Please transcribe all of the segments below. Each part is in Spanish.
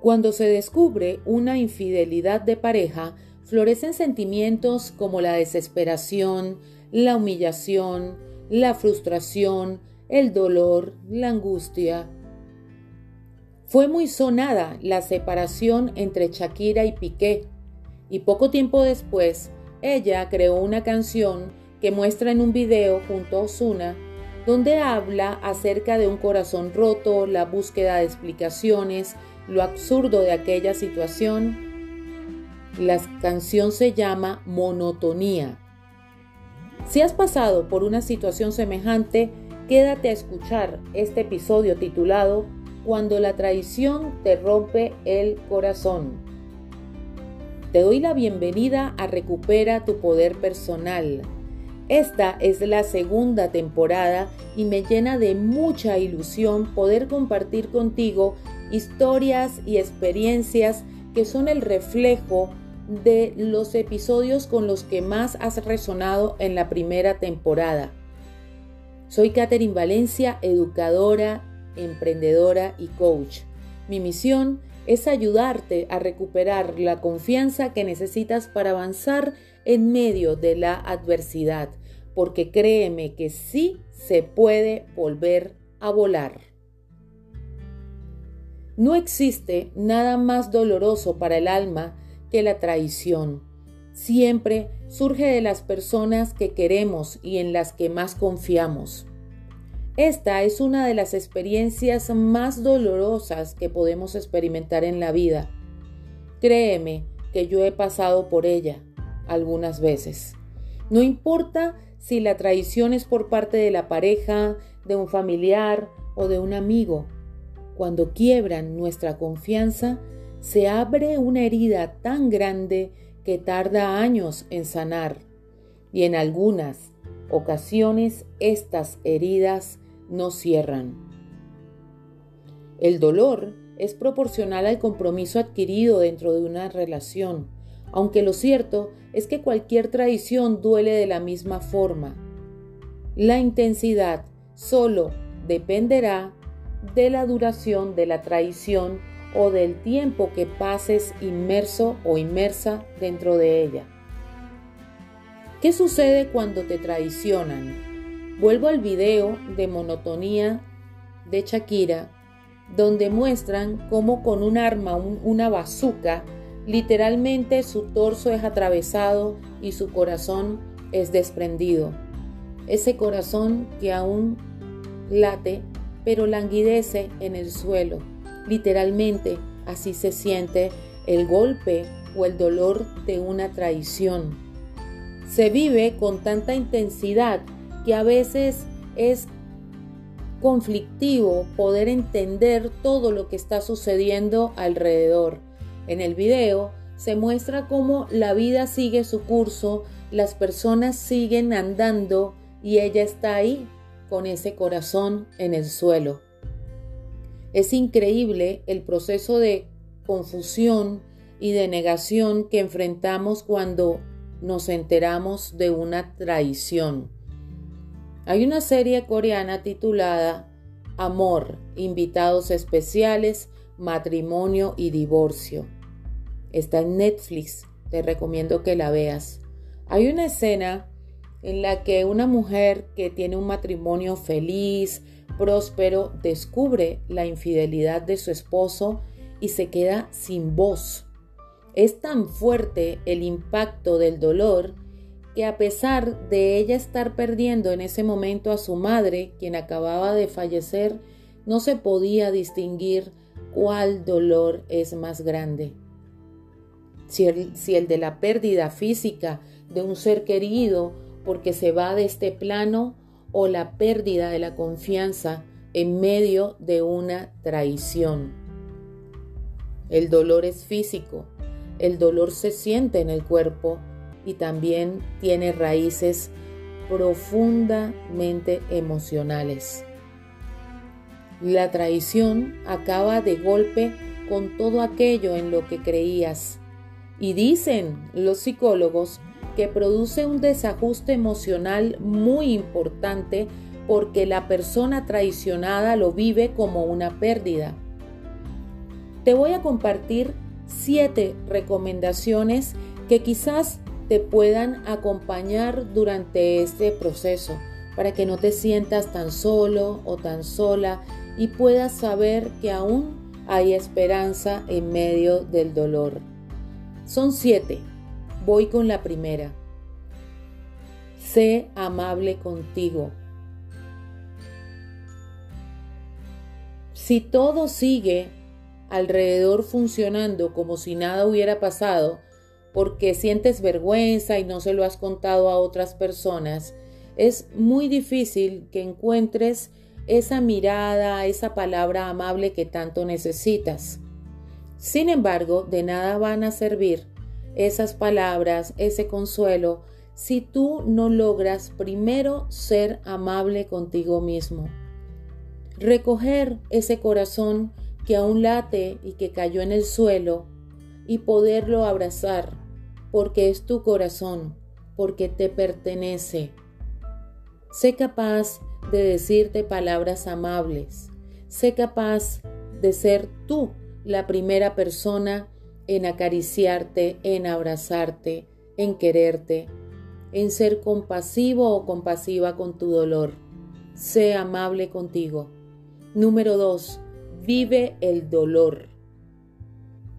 Cuando se descubre una infidelidad de pareja, florecen sentimientos como la desesperación, la humillación, la frustración, el dolor, la angustia. Fue muy sonada la separación entre Shakira y Piqué, y poco tiempo después ella creó una canción que muestra en un video junto a Osuna, donde habla acerca de un corazón roto, la búsqueda de explicaciones, lo absurdo de aquella situación. La canción se llama Monotonía. Si has pasado por una situación semejante, quédate a escuchar este episodio titulado Cuando la traición te rompe el corazón. Te doy la bienvenida a Recupera tu Poder Personal. Esta es la segunda temporada y me llena de mucha ilusión poder compartir contigo historias y experiencias que son el reflejo de los episodios con los que más has resonado en la primera temporada. Soy Catherine Valencia, educadora, emprendedora y coach. Mi misión es ayudarte a recuperar la confianza que necesitas para avanzar en medio de la adversidad, porque créeme que sí se puede volver a volar. No existe nada más doloroso para el alma que la traición. Siempre surge de las personas que queremos y en las que más confiamos. Esta es una de las experiencias más dolorosas que podemos experimentar en la vida. Créeme que yo he pasado por ella algunas veces. No importa si la traición es por parte de la pareja, de un familiar o de un amigo. Cuando quiebran nuestra confianza, se abre una herida tan grande que tarda años en sanar. Y en algunas ocasiones estas heridas no cierran. El dolor es proporcional al compromiso adquirido dentro de una relación, aunque lo cierto es que cualquier traición duele de la misma forma. La intensidad solo dependerá de la duración de la traición o del tiempo que pases inmerso o inmersa dentro de ella. ¿Qué sucede cuando te traicionan? Vuelvo al video de monotonía de Shakira, donde muestran cómo con un arma, una bazuca, literalmente su torso es atravesado y su corazón es desprendido. Ese corazón que aún late, pero languidece en el suelo Literalmente, así se siente el golpe o el dolor de una traición. Se vive con tanta intensidad que a veces es conflictivo poder entender todo lo que está sucediendo alrededor. En el video se muestra cómo la vida sigue su curso, las personas siguen andando y ella está ahí con ese corazón en el suelo. Es increíble el proceso de confusión y de negación que enfrentamos cuando nos enteramos de una traición. Hay una serie coreana titulada Amor, invitados especiales, matrimonio y divorcio. Está en Netflix, te recomiendo que la veas. Hay una escena en la que una mujer que tiene un matrimonio feliz, próspero, descubre la infidelidad de su esposo y se queda sin voz. Es tan fuerte el impacto del dolor que a pesar de ella estar perdiendo en ese momento a su madre, quien acababa de fallecer, no se podía distinguir cuál dolor es más grande. Si el, de la pérdida física de un ser querido porque se va de este plano o la pérdida de la confianza en medio de una traición. El dolor es físico, el dolor se siente en el cuerpo y también tiene raíces profundamente emocionales. La traición acaba de golpe con todo aquello en lo que creías. Y dicen los psicólogos que produce un desajuste emocional muy importante porque la persona traicionada lo vive como una pérdida. Te voy a compartir siete recomendaciones que quizás te puedan acompañar durante este proceso para que no te sientas tan solo o tan sola y puedas saber que aún hay esperanza en medio del dolor. Son siete. Voy con la primera. Sé amable contigo. Si todo sigue alrededor funcionando como si nada hubiera pasado, porque sientes vergüenza y no se lo has contado a otras personas, es muy difícil que encuentres esa mirada, esa palabra amable que tanto necesitas. Sin embargo, de nada van a servir esas palabras, ese consuelo, si tú no logras primero ser amable contigo mismo. Recoger ese corazón que aún late y que cayó en el suelo y poderlo abrazar, porque es tu corazón, porque te pertenece. Sé capaz de decirte palabras amables. Sé capaz de ser tú la primera persona en acariciarte, en abrazarte, en quererte, en ser compasivo o compasiva con tu dolor. Sé amable contigo. Número dos, vive el dolor.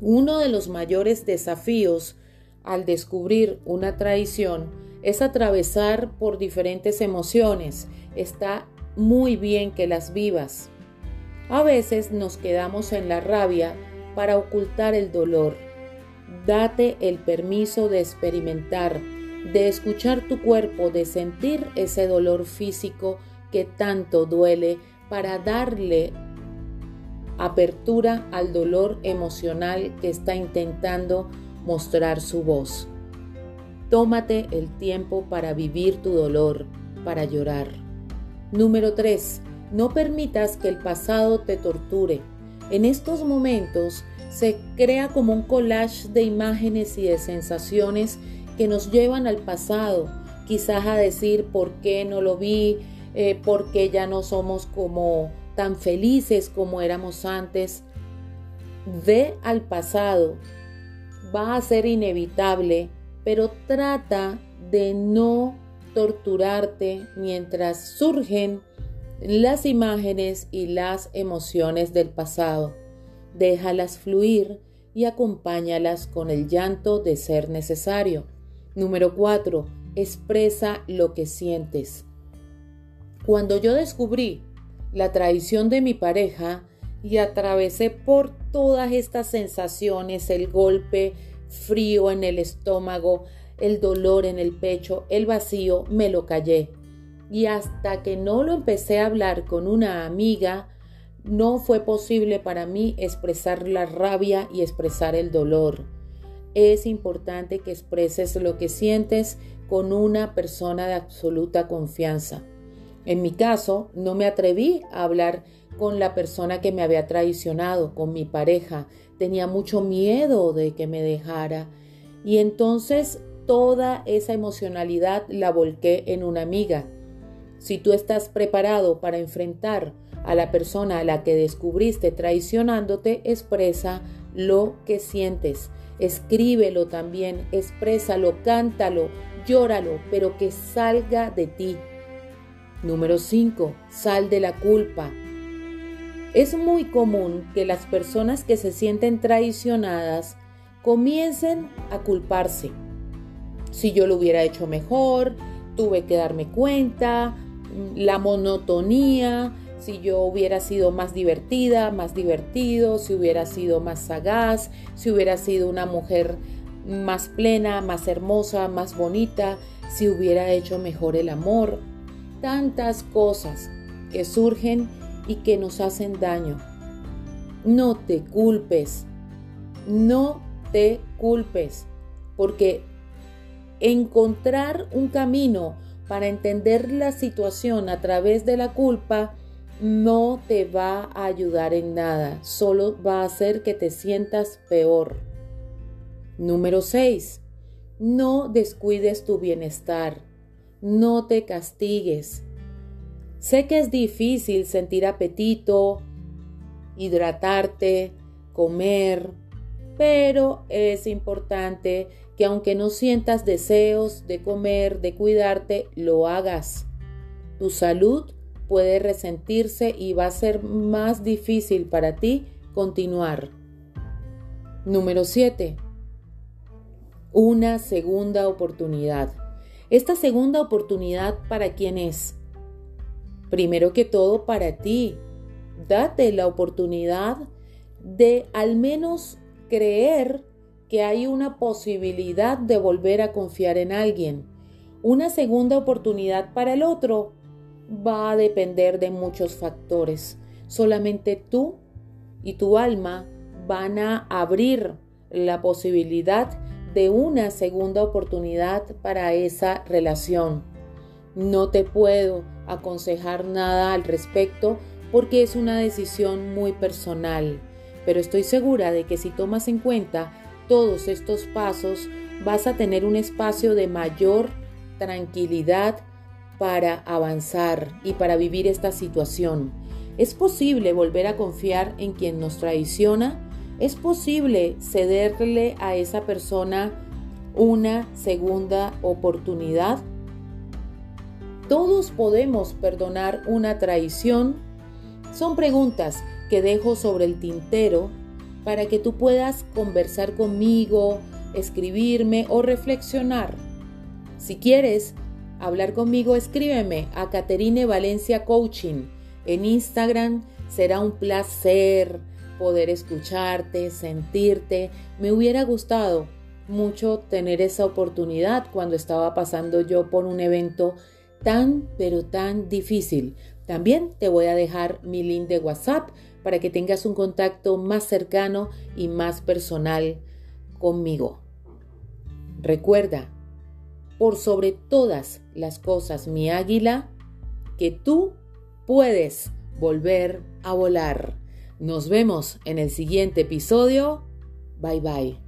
Uno de los mayores desafíos al descubrir una traición es atravesar por diferentes emociones. Está muy bien que las vivas. A veces nos quedamos en la rabia para ocultar el dolor. Date el permiso de experimentar, de escuchar tu cuerpo, de sentir ese dolor físico que tanto duele para darle apertura al dolor emocional que está intentando mostrar su voz. Tómate el tiempo para vivir tu dolor, para llorar. Número 3. No permitas que el pasado te torture. En estos momentos se crea como un collage de imágenes y de sensaciones que nos llevan al pasado, quizás a decir por qué no lo vi, eh, por qué ya no somos como tan felices como éramos antes. Ve al pasado, va a ser inevitable, pero trata de no torturarte mientras surgen las imágenes y las emociones del pasado. Déjalas fluir y acompáñalas con el llanto de ser necesario. Número 4. Expresa lo que sientes. Cuando yo descubrí la traición de mi pareja y atravesé por todas estas sensaciones, el golpe frío en el estómago, el dolor en el pecho, el vacío, me lo callé. Y hasta que no lo empecé a hablar con una amiga, no fue posible para mí expresar la rabia y expresar el dolor. Es importante que expreses lo que sientes con una persona de absoluta confianza. En mi caso, no me atreví a hablar con la persona que me había traicionado, con mi pareja. Tenía mucho miedo de que me dejara. Y entonces toda esa emocionalidad la volqué en una amiga. Si tú estás preparado para enfrentar a la persona a la que descubriste traicionándote, expresa lo que sientes. Escríbelo también, exprésalo, cántalo, llóralo, pero que salga de ti. Número 5. Sal de la culpa. Es muy común que las personas que se sienten traicionadas comiencen a culparse. Si yo lo hubiera hecho mejor, tuve que darme cuenta, la monotonía, si yo hubiera sido más divertida, más divertido, si hubiera sido más sagaz, si hubiera sido una mujer más plena, más hermosa, más bonita, si hubiera hecho mejor el amor. Tantas cosas que surgen y que nos hacen daño. No te culpes, no te culpes, porque encontrar un camino para entender la situación a través de la culpa no te va a ayudar en nada, solo va a hacer que te sientas peor. Número 6. No descuides tu bienestar, no te castigues. Sé que es difícil sentir apetito, hidratarte, comer, pero es importante que aunque no sientas deseos de comer, de cuidarte, lo hagas. Tu salud puede resentirse y va a ser más difícil para ti continuar. Número 7. Una segunda oportunidad. Esta segunda oportunidad para quién es? Primero que todo para ti. Date la oportunidad de al menos creer que hay una posibilidad de volver a confiar en alguien. Una segunda oportunidad para el otro va a depender de muchos factores. Solamente tú y tu alma van a abrir la posibilidad de una segunda oportunidad para esa relación. No te puedo aconsejar nada al respecto porque es una decisión muy personal, pero estoy segura de que si tomas en cuenta todos estos pasos vas a tener un espacio de mayor tranquilidad para avanzar y para vivir esta situación. ¿Es posible volver a confiar en quien nos traiciona? ¿Es posible cederle a esa persona una segunda oportunidad? ¿Todos podemos perdonar una traición? Son preguntas que dejo sobre el tintero para que tú puedas conversar conmigo, escribirme o reflexionar. Si quieres hablar conmigo, escríbeme a Caterine Valencia Coaching en Instagram. Será un placer poder escucharte, sentirte. Me hubiera gustado mucho tener esa oportunidad cuando estaba pasando yo por un evento tan, pero tan difícil. También te voy a dejar mi link de WhatsApp para que tengas un contacto más cercano y más personal conmigo. Recuerda, por sobre todas las cosas, mi águila, que tú puedes volver a volar. Nos vemos en el siguiente episodio. Bye bye.